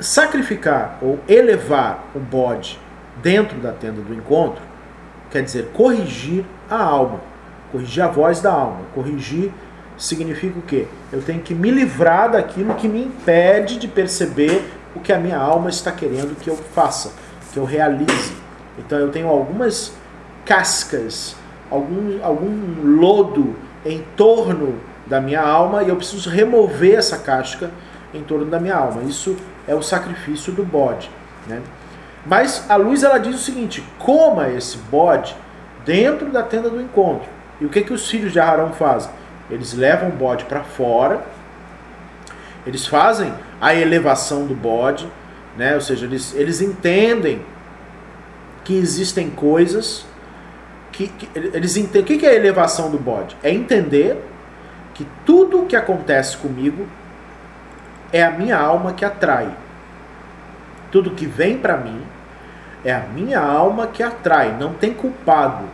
sacrificar ou elevar o bode dentro da tenda do encontro quer dizer corrigir a alma, corrigir a voz da alma. Corrigir significa o quê? Eu tenho que me livrar daquilo que me impede de perceber o que a minha alma está querendo que eu faça, que eu realize. Então eu tenho algumas cascas, algum, algum lodo em torno da minha alma e eu preciso remover essa casca em torno da minha alma. Isso é o sacrifício do bode. Né? Mas a luz ela diz o seguinte: coma esse bode dentro da tenda do encontro. E o que, que os filhos de Arão fazem? Eles levam o bode para fora, eles fazem a elevação do bode, né? ou seja, eles, eles entendem que existem coisas que, que eles entendem. O que, que é a elevação do bode? É entender que tudo o que acontece comigo é a minha alma que atrai. Tudo que vem para mim é a minha alma que atrai, não tem culpado.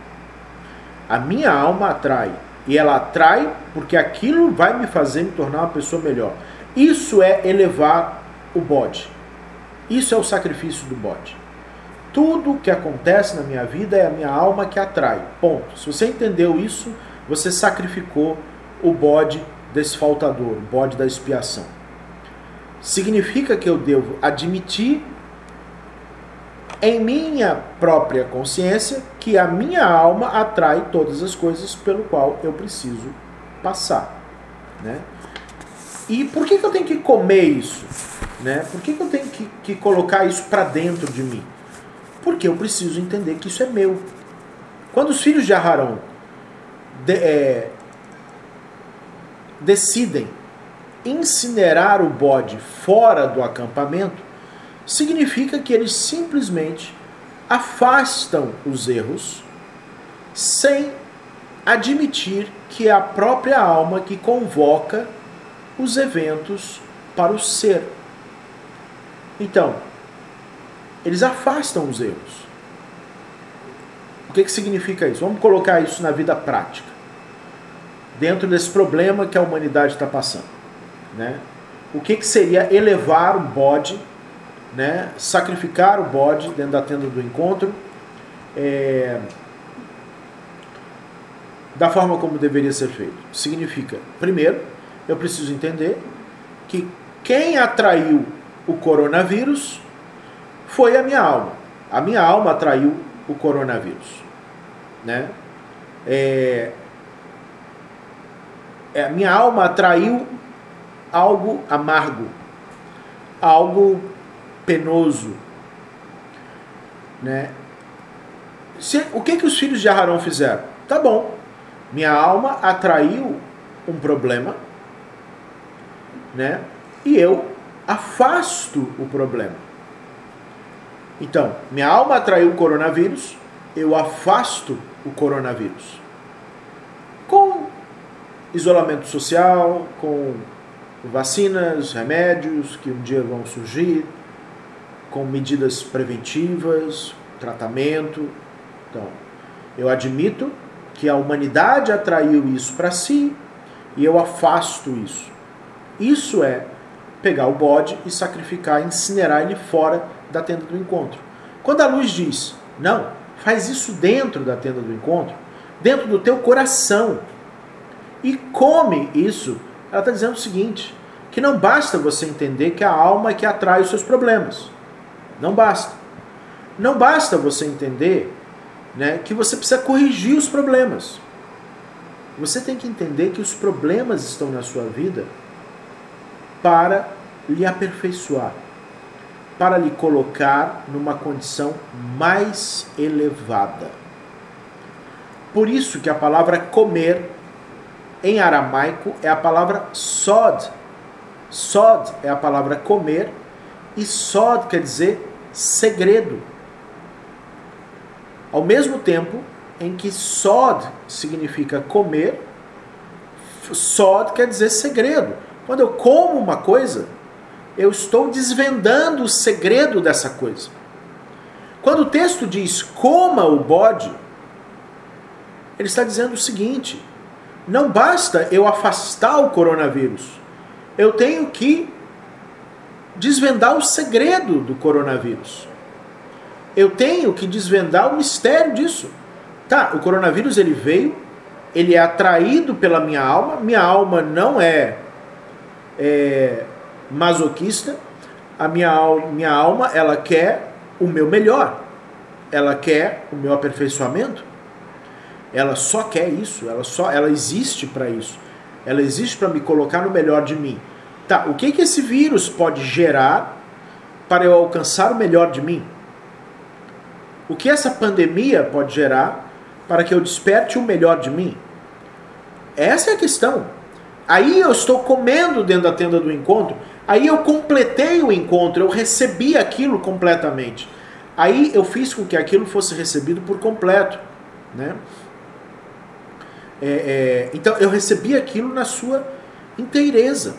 A minha alma atrai. E ela atrai porque aquilo vai me fazer me tornar uma pessoa melhor. Isso é elevar o bode. Isso é o sacrifício do bode. Tudo que acontece na minha vida é a minha alma que atrai. Ponto. Se você entendeu isso, você sacrificou o bode desfaltador, o bode da expiação. Significa que eu devo admitir em minha própria consciência que a minha alma atrai todas as coisas pelo qual eu preciso passar, né? E por que, que eu tenho que comer isso? Né? Por que, que eu tenho que, que colocar isso para dentro de mim? Porque eu preciso entender que isso é meu. Quando os filhos de Aharon de, é, decidem incinerar o bode fora do acampamento, significa que eles simplesmente afastam os erros sem admitir que é a própria alma que convoca os eventos para o ser. Então, eles afastam os erros. O que, que significa isso? Vamos colocar isso na vida prática, dentro desse problema que a humanidade está passando. Né? O que, que seria elevar o bode né, sacrificar o bode dentro da tenda do encontro, é, da forma como deveria ser feito. Significa, primeiro, eu preciso entender que quem atraiu o coronavírus foi a minha alma. A minha alma atraiu o coronavírus. Né? É, é, a minha alma atraiu algo amargo, algo penoso. Né? Se, o que, que os filhos de Aharon fizeram? Tá bom, minha alma atraiu um problema, né? E eu afasto o problema. Então, minha alma atraiu o coronavírus, eu afasto o coronavírus. Com isolamento social, com vacinas, remédios que um dia vão surgir, com medidas preventivas, tratamento. Então, eu admito que a humanidade atraiu isso para si e eu afasto isso. Isso é pegar o bode e sacrificar, incinerar ele fora da tenda do encontro. Quando a luz diz, não, faz isso dentro da tenda do encontro, dentro do teu coração, e come isso, ela está dizendo o seguinte: que não basta você entender que a alma é que atrai os seus problemas. Não basta. Não basta você entender né, que você precisa corrigir os problemas. Você tem que entender que os problemas estão na sua vida para lhe aperfeiçoar, para lhe colocar numa condição mais elevada. Por isso que a palavra comer em aramaico é a palavra sod. Sod é a palavra comer e sod quer dizer segredo. Ao mesmo tempo em que sod significa comer, sod quer dizer segredo. Quando eu como uma coisa, eu estou desvendando o segredo dessa coisa. Quando o texto diz coma o bode, ele está dizendo o seguinte: não basta eu afastar o coronavírus, eu tenho que desvendar o segredo do coronavírus. Eu tenho que desvendar o mistério disso. Tá, o coronavírus ele veio, ele é atraído pela minha alma, minha alma não é, é masoquista, a minha, minha alma ela quer o meu melhor, ela quer o meu aperfeiçoamento, ela só quer isso, ela só ela existe para isso, ela existe para me colocar no melhor de mim. Tá, o que, que esse vírus pode gerar para eu alcançar o melhor de mim? O que essa pandemia pode gerar para que eu desperte o melhor de mim? Essa é a questão. Aí eu estou comendo dentro da tenda do encontro, aí eu completei o encontro, eu recebi aquilo completamente. Aí eu fiz com que aquilo fosse recebido por completo. Né? É, é, então eu recebi aquilo na sua inteireza.